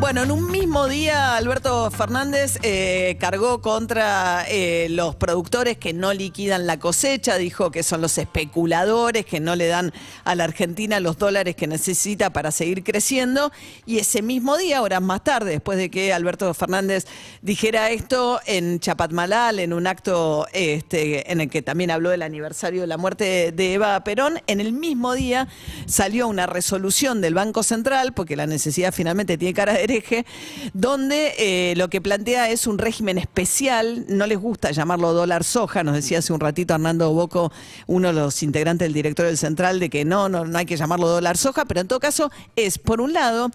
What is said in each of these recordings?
Bueno, en un mismo día Alberto Fernández eh, cargó contra eh, los productores que no liquidan la cosecha, dijo que son los especuladores que no le dan a la Argentina los dólares que necesita para seguir creciendo. Y ese mismo día, horas más tarde, después de que Alberto Fernández dijera esto en Chapatmalal, en un acto este, en el que también habló del aniversario de la muerte de Eva Perón, en el mismo día salió una resolución del Banco Central, porque la necesidad finalmente tiene cara de donde eh, lo que plantea es un régimen especial, no les gusta llamarlo dólar soja, nos decía hace un ratito Hernando Boco, uno de los integrantes del directorio del Central, de que no, no, no hay que llamarlo dólar soja, pero en todo caso es, por un lado,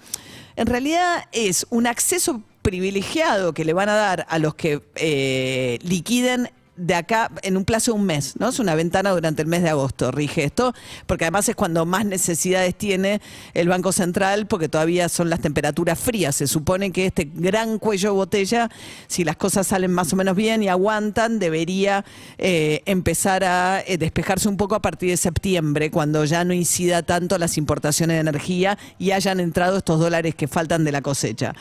en realidad es un acceso privilegiado que le van a dar a los que eh, liquiden de acá en un plazo de un mes, ¿no? Es una ventana durante el mes de agosto, rige esto, porque además es cuando más necesidades tiene el Banco Central, porque todavía son las temperaturas frías. Se supone que este gran cuello de botella, si las cosas salen más o menos bien y aguantan, debería eh, empezar a eh, despejarse un poco a partir de septiembre, cuando ya no incida tanto las importaciones de energía y hayan entrado estos dólares que faltan de la cosecha.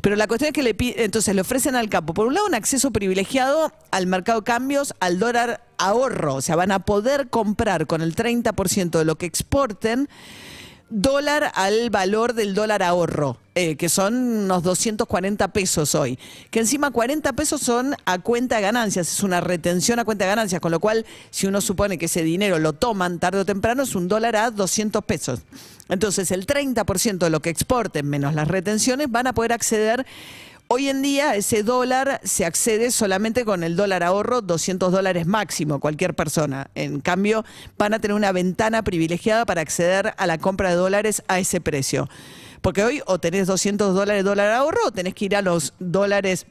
Pero la cuestión es que le entonces le ofrecen al campo, por un lado, un acceso privilegiado al mercado de cambios, al dólar ahorro, o sea, van a poder comprar con el 30% de lo que exporten dólar al valor del dólar ahorro, eh, que son unos 240 pesos hoy. Que encima 40 pesos son a cuenta de ganancias, es una retención a cuenta de ganancias, con lo cual si uno supone que ese dinero lo toman tarde o temprano, es un dólar a 200 pesos. Entonces el 30% de lo que exporten menos las retenciones van a poder acceder Hoy en día ese dólar se accede solamente con el dólar ahorro, 200 dólares máximo, cualquier persona. En cambio, van a tener una ventana privilegiada para acceder a la compra de dólares a ese precio. Porque hoy o tenés 200 dólares dólar ahorro o tenés que ir a los dólares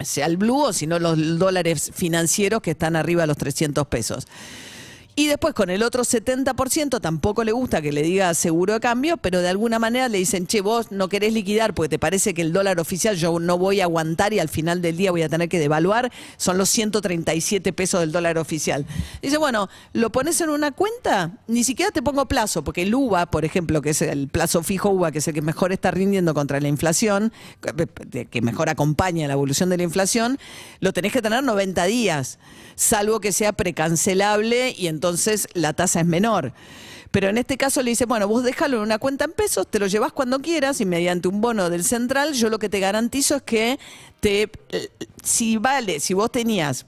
sea el blue o si no los dólares financieros que están arriba de los 300 pesos. Y después con el otro 70% tampoco le gusta que le diga seguro de cambio, pero de alguna manera le dicen, che, vos no querés liquidar porque te parece que el dólar oficial yo no voy a aguantar y al final del día voy a tener que devaluar, son los 137 pesos del dólar oficial. Dice, bueno, lo pones en una cuenta, ni siquiera te pongo plazo, porque el UVA, por ejemplo, que es el plazo fijo UVA, que es el que mejor está rindiendo contra la inflación, que- mejor acompaña la evolución de la inflación, lo tenés que tener 90 días, salvo que sea precancelable y entonces la tasa es menor. Pero en este caso le dice, bueno, vos déjalo en una cuenta en pesos, te lo llevas cuando quieras y mediante un bono del central, yo lo que te garantizo es que te, si vale, si vos tenías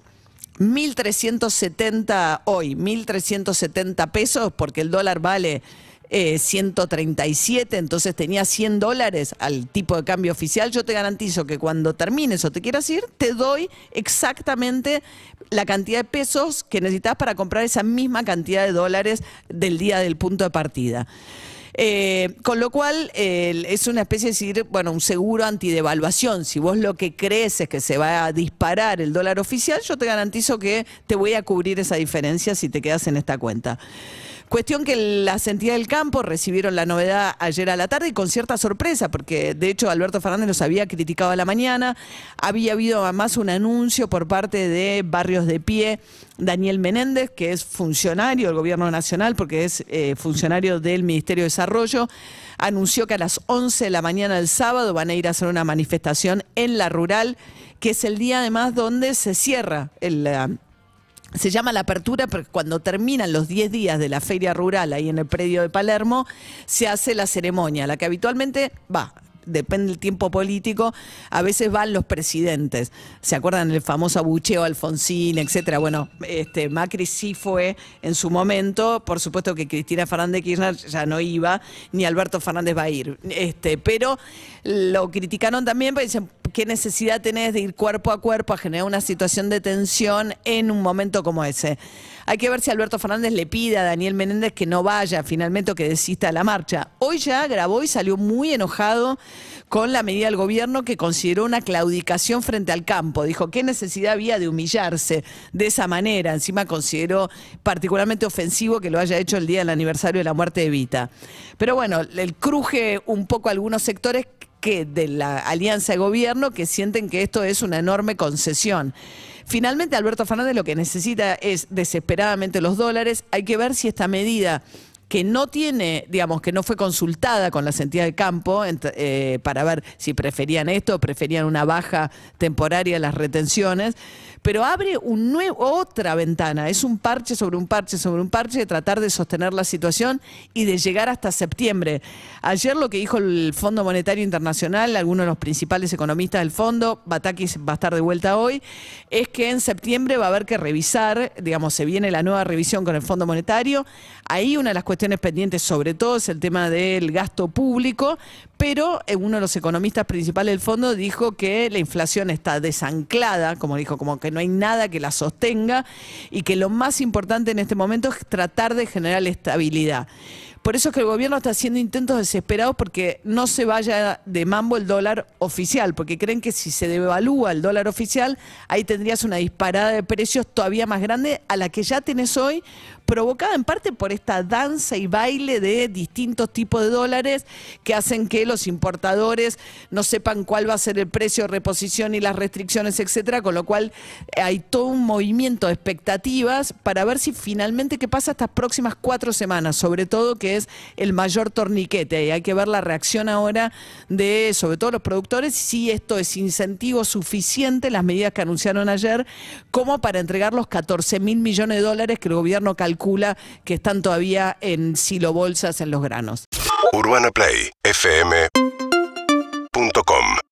1.370 hoy, 1.370 pesos, porque el dólar vale eh, 137, entonces tenía 100 dólares al tipo de cambio oficial, yo te garantizo que cuando termines o te quieras ir, te doy exactamente la cantidad de pesos que necesitas para comprar esa misma cantidad de dólares del día del punto de partida. Eh, con lo cual eh, es una especie de bueno, un seguro antidevaluación. Si vos lo que crees es que se va a disparar el dólar oficial, yo te garantizo que te voy a cubrir esa diferencia si te quedas en esta cuenta. Cuestión que las entidades del campo recibieron la novedad ayer a la tarde y con cierta sorpresa, porque de hecho Alberto Fernández los había criticado a la mañana. Había habido además un anuncio por parte de Barrios de Pie, Daniel Menéndez, que es funcionario del Gobierno Nacional, porque es eh, funcionario del Ministerio de Desarrollo, anunció que a las 11 de la mañana del sábado van a ir a hacer una manifestación en la rural, que es el día además donde se cierra el... se llama la apertura porque cuando terminan los 10 días de la feria rural ahí en el predio de Palermo, se hace la ceremonia, la que habitualmente va. Depende del tiempo político, a veces van los presidentes. ¿Se acuerdan el famoso abucheo Alfonsín, etcétera? Bueno, este Macri sí fue en su momento, por supuesto que Cristina Fernández de Kirchner ya no iba, ni Alberto Fernández va a ir. Este, pero lo criticaron también porque dicen, ¿qué necesidad tenés de ir cuerpo a cuerpo a generar una situación de tensión en un momento como ese? Hay que ver si Alberto Fernández le pide a Daniel Menéndez que no vaya finalmente o que desista de la marcha. Hoy ya grabó y salió muy enojado con la medida del gobierno que consideró una claudicación frente al campo. Dijo, ¿qué necesidad había de humillarse de esa manera? Encima consideró particularmente ofensivo que lo haya hecho el día del aniversario de la muerte de Vita. Pero bueno, el cruje un poco algunos sectores que de la alianza de gobierno que sienten que esto es una enorme concesión. Finalmente, Alberto Fernández lo que necesita es desesperadamente los dólares. Hay que ver si esta medida que no tiene, digamos, que no fue consultada con las entidades de campo eh, para ver si preferían esto o preferían una baja temporaria de las retenciones, pero abre un nuevo, otra ventana, es un parche sobre un parche sobre un parche de tratar de sostener la situación y de llegar hasta septiembre. Ayer lo que dijo el Fondo Monetario Internacional, algunos de los principales economistas del fondo, Batakis va a estar de vuelta hoy, es que en septiembre va a haber que revisar, digamos, se viene la nueva revisión con el Fondo Monetario, ahí una de las cuestiones pendientes sobre todo es el tema del gasto público, pero eh, uno de los economistas principales del fondo dijo que la inflación está desanclada, como dijo, como que no hay nada que la sostenga y que lo más importante en este momento es tratar de generar estabilidad. Por eso es que el gobierno está haciendo intentos desesperados porque no se vaya de mambo el dólar oficial, porque creen que si se devalúa el dólar oficial, ahí tendrías una disparada de precios todavía más grande a la que ya tenés hoy, provocada en parte por esta danza y baile de distintos tipos de dólares que hacen que los importadores no sepan cuál va a ser el precio de reposición y las restricciones, etcétera, con lo cual hay todo un movimiento de expectativas para ver si finalmente qué pasa estas próximas cuatro semanas, sobre todo que es el mayor torniquete. Y hay que ver la reacción ahora de, sobre todo los productores, si esto es incentivo suficiente, las medidas que anunciaron ayer, como para entregar los 14 mil millones de dólares que el gobierno calcula que están todavía en silo bolsas en los granos. UrbanaPlayFM.com